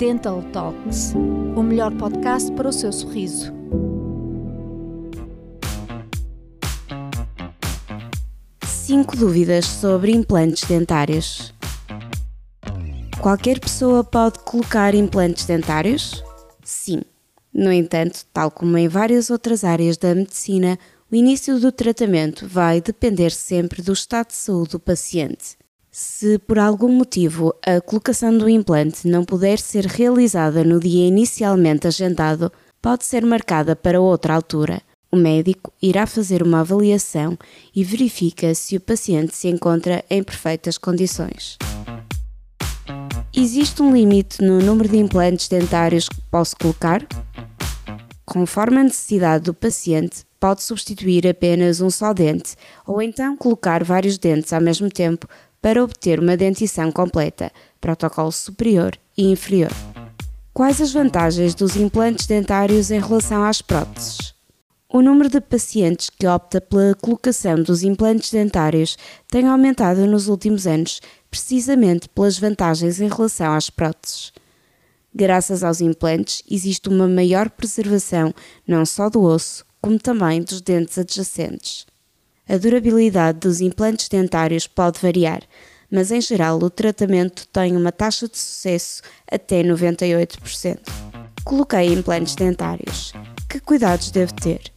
Dental Talks, o melhor podcast para o seu sorriso. Cinco dúvidas sobre implantes dentários. Qualquer pessoa pode colocar implantes dentários? Sim. No entanto, tal como em várias outras áreas da medicina, o início do tratamento vai depender sempre do estado de saúde do paciente. Se por algum motivo a colocação do implante não puder ser realizada no dia inicialmente agendado, pode ser marcada para outra altura. O médico irá fazer uma avaliação e verifica se o paciente se encontra em perfeitas condições. Existe um limite no número de implantes dentários que posso colocar? Conforme a necessidade do paciente, pode substituir apenas um só dente ou então colocar vários dentes ao mesmo tempo para obter uma dentição completa, protocolo superior e inferior. Quais as vantagens dos implantes dentários em relação às próteses? O número de pacientes que opta pela colocação dos implantes dentários tem aumentado nos últimos anos, precisamente pelas vantagens em relação às próteses. Graças aos implantes, existe uma maior preservação não só do osso, como também dos dentes adjacentes. A durabilidade dos implantes dentários pode variar, mas em geral o tratamento tem uma taxa de sucesso até 98%. Coloquei implantes dentários. Que cuidados devo ter?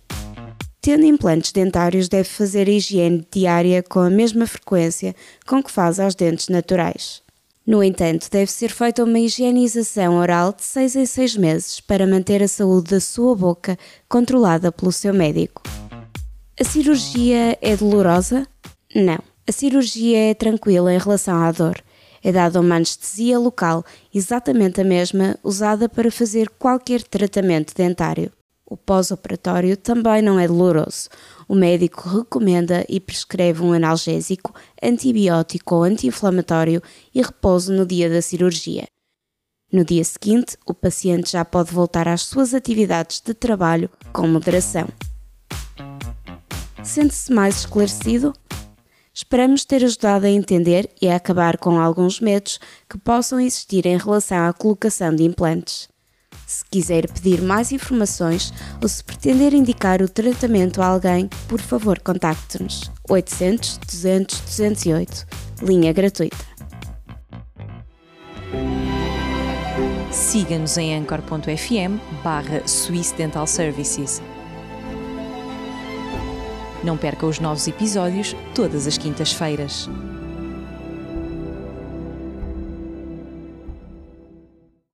Tendo implantes dentários, deve fazer a higiene diária com a mesma frequência com que faz aos dentes naturais. No entanto, deve ser feita uma higienização oral de 6 em 6 meses para manter a saúde da sua boca controlada pelo seu médico. A cirurgia é dolorosa? Não. A cirurgia é tranquila em relação à dor. É dada uma anestesia local, exatamente a mesma usada para fazer qualquer tratamento dentário. O pós-operatório também não é doloroso. O médico recomenda e prescreve um analgésico, antibiótico ou anti-inflamatório e repouso no dia da cirurgia. No dia seguinte, o paciente já pode voltar às suas atividades de trabalho com moderação. Sente-se mais esclarecido? Esperamos ter ajudado a entender e a acabar com alguns medos que possam existir em relação à colocação de implantes. Se quiser pedir mais informações ou se pretender indicar o tratamento a alguém, por favor contacte-nos 800 200 208, linha gratuita. Siga-nos em anchor.fm barra Swiss Dental Services não perca os novos episódios todas as quintas-feiras.